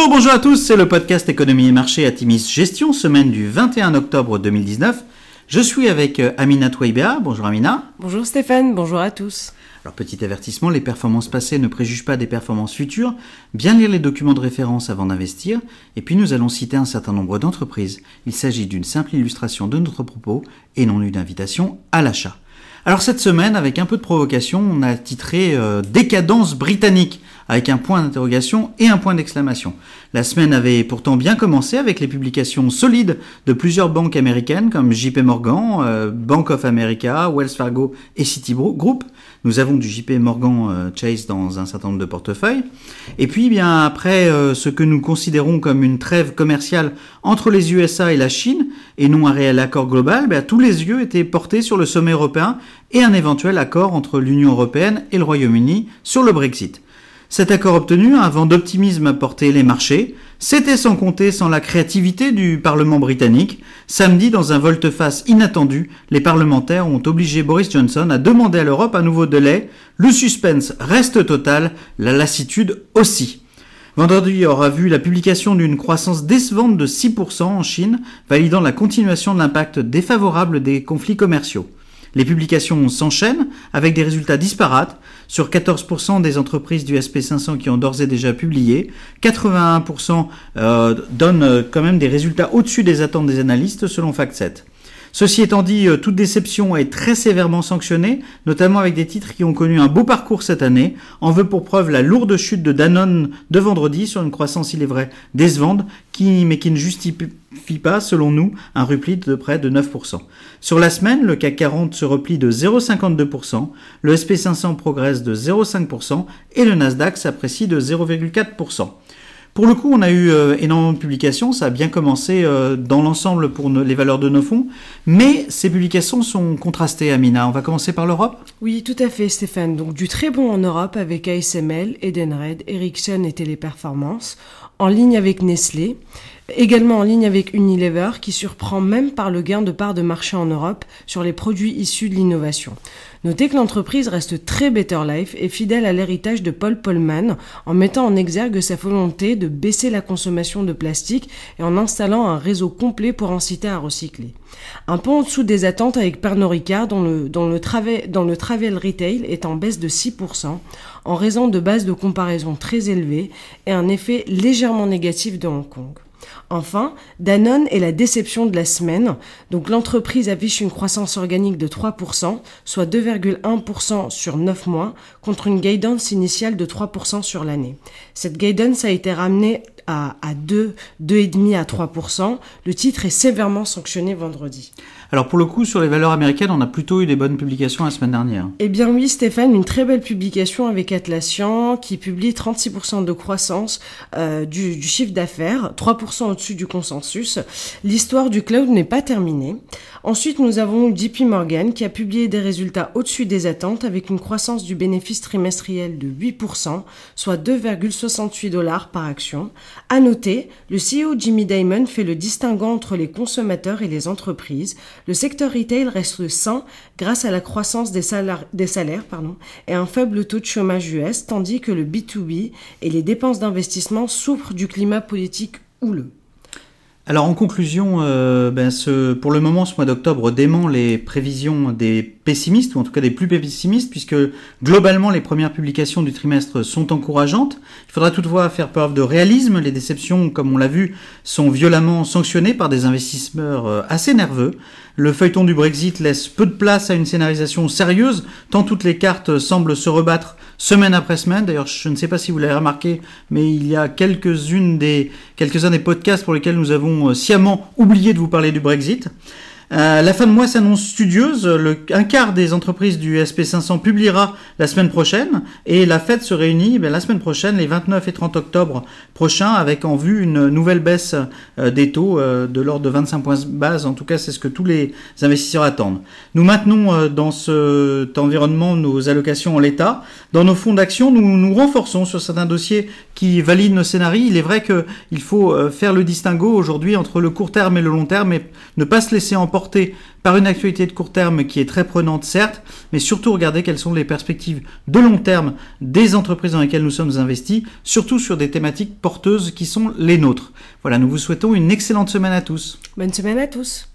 Bonjour, bonjour à tous, c'est le podcast Économie et Marché à Timis Gestion, semaine du 21 octobre 2019. Je suis avec euh, Amina Touaibea. Bonjour Amina. Bonjour Stéphane, bonjour à tous. Alors petit avertissement, les performances passées ne préjugent pas des performances futures. Bien lire les documents de référence avant d'investir. Et puis nous allons citer un certain nombre d'entreprises. Il s'agit d'une simple illustration de notre propos et non d'une invitation à l'achat. Alors cette semaine, avec un peu de provocation, on a titré euh, Décadence britannique avec un point d'interrogation et un point d'exclamation. La semaine avait pourtant bien commencé avec les publications solides de plusieurs banques américaines comme JP Morgan, euh, Bank of America, Wells Fargo et Citigroup. Nous avons du JP Morgan euh, Chase dans un certain nombre de portefeuilles. Et puis, bien après euh, ce que nous considérons comme une trêve commerciale entre les USA et la Chine, et non un réel accord global, ben, tous les yeux étaient portés sur le sommet européen et un éventuel accord entre l'Union européenne et le Royaume-Uni sur le Brexit. Cet accord obtenu, un vent d'optimisme a porté les marchés, c'était sans compter sans la créativité du Parlement britannique. Samedi, dans un volte-face inattendu, les parlementaires ont obligé Boris Johnson à demander à l'Europe un nouveau délai. Le suspense reste total, la lassitude aussi. Vendredi aura vu la publication d'une croissance décevante de 6% en Chine, validant la continuation de l'impact défavorable des conflits commerciaux. Les publications s'enchaînent avec des résultats disparates. Sur 14% des entreprises du SP500 qui ont d'ores et déjà publié, 81% euh, donnent euh, quand même des résultats au-dessus des attentes des analystes selon FactSet. Ceci étant dit, euh, toute déception est très sévèrement sanctionnée, notamment avec des titres qui ont connu un beau parcours cette année. En veut pour preuve la lourde chute de Danone de vendredi sur une croissance, il est vrai, décevante, qui, mais qui ne justifie pas, selon nous, un repli de près de 9%. Sur la semaine, le CAC 40 se replie de 0,52%, le SP500 progresse de 0,5% et le Nasdaq s'apprécie de 0,4%. Pour le coup, on a eu euh, énormément de publications, ça a bien commencé euh, dans l'ensemble pour les valeurs de nos fonds, mais ces publications sont contrastées, Amina. On va commencer par l'Europe Oui, tout à fait, Stéphane. Donc du très bon en Europe avec ASML, Edenred, Ericsson et Téléperformance, en ligne avec Nestlé. Également en ligne avec Unilever qui surprend même par le gain de part de marché en Europe sur les produits issus de l'innovation. Notez que l'entreprise reste très Better Life et fidèle à l'héritage de Paul Polman en mettant en exergue sa volonté de baisser la consommation de plastique et en installant un réseau complet pour inciter à recycler. Un peu en dessous des attentes avec Pernod Ricard dont le, dont le travel retail est en baisse de 6% en raison de bases de comparaison très élevées et un effet légèrement négatif de Hong Kong. Enfin, Danone est la déception de la semaine. Donc l'entreprise affiche une croissance organique de 3%, soit 2,1% sur 9 mois, contre une guidance initiale de 3% sur l'année. Cette guidance a été ramenée à, à 2, 2,5 à 3%. Le titre est sévèrement sanctionné vendredi. Alors pour le coup, sur les valeurs américaines, on a plutôt eu des bonnes publications la semaine dernière. Eh bien oui, Stéphane, une très belle publication avec Atlassian qui publie 36% de croissance euh, du, du, chiffre d'affaires, 3% au-dessus du consensus. L'histoire du cloud n'est pas terminée. Ensuite, nous avons JP Morgan qui a publié des résultats au-dessus des attentes avec une croissance du bénéfice trimestriel de 8%, soit 2,68 dollars par action. À noter, le CEO Jimmy Dimon fait le distinguant entre les consommateurs et les entreprises le secteur retail reste sain grâce à la croissance des salaires, et un faible taux de chômage US, tandis que le B2B et les dépenses d'investissement souffrent du climat politique houleux. Alors en conclusion, euh, ben pour le moment, ce mois d'octobre dément les prévisions des pessimistes, ou en tout cas des plus pessimistes, puisque globalement les premières publications du trimestre sont encourageantes. Il faudra toutefois faire preuve de réalisme. Les déceptions, comme on l'a vu, sont violemment sanctionnées par des investisseurs euh, assez nerveux. Le feuilleton du Brexit laisse peu de place à une scénarisation sérieuse, tant toutes les cartes semblent se rebattre semaine après semaine. D'ailleurs, je ne sais pas si vous l'avez remarqué, mais il y a quelques-unes des, quelques-uns des podcasts pour lesquels nous avons euh, sciemment oublié de vous parler du Brexit. Euh, la fin de mois s'annonce studieuse. Un quart des entreprises du SP500 publiera la semaine prochaine et la fête se réunit ben, la semaine prochaine, les 29 et 30 octobre prochains, avec en vue une nouvelle baisse euh, des taux euh, de l'ordre de 25 points de base. En tout cas, c'est ce que tous les investisseurs attendent. Nous maintenons dans cet environnement nos allocations en l'état. Dans nos fonds d'action, nous nous renforçons sur certains dossiers qui valident nos scénarios. Il est vrai qu'il faut faire le distinguo aujourd'hui entre le court terme et le long terme et ne pas se laisser emporter porté par une actualité de court terme qui est très prenante, certes, mais surtout regarder quelles sont les perspectives de long terme des entreprises dans lesquelles nous sommes investis, surtout sur des thématiques porteuses qui sont les nôtres. Voilà, nous vous souhaitons une excellente semaine à tous. Bonne semaine à tous.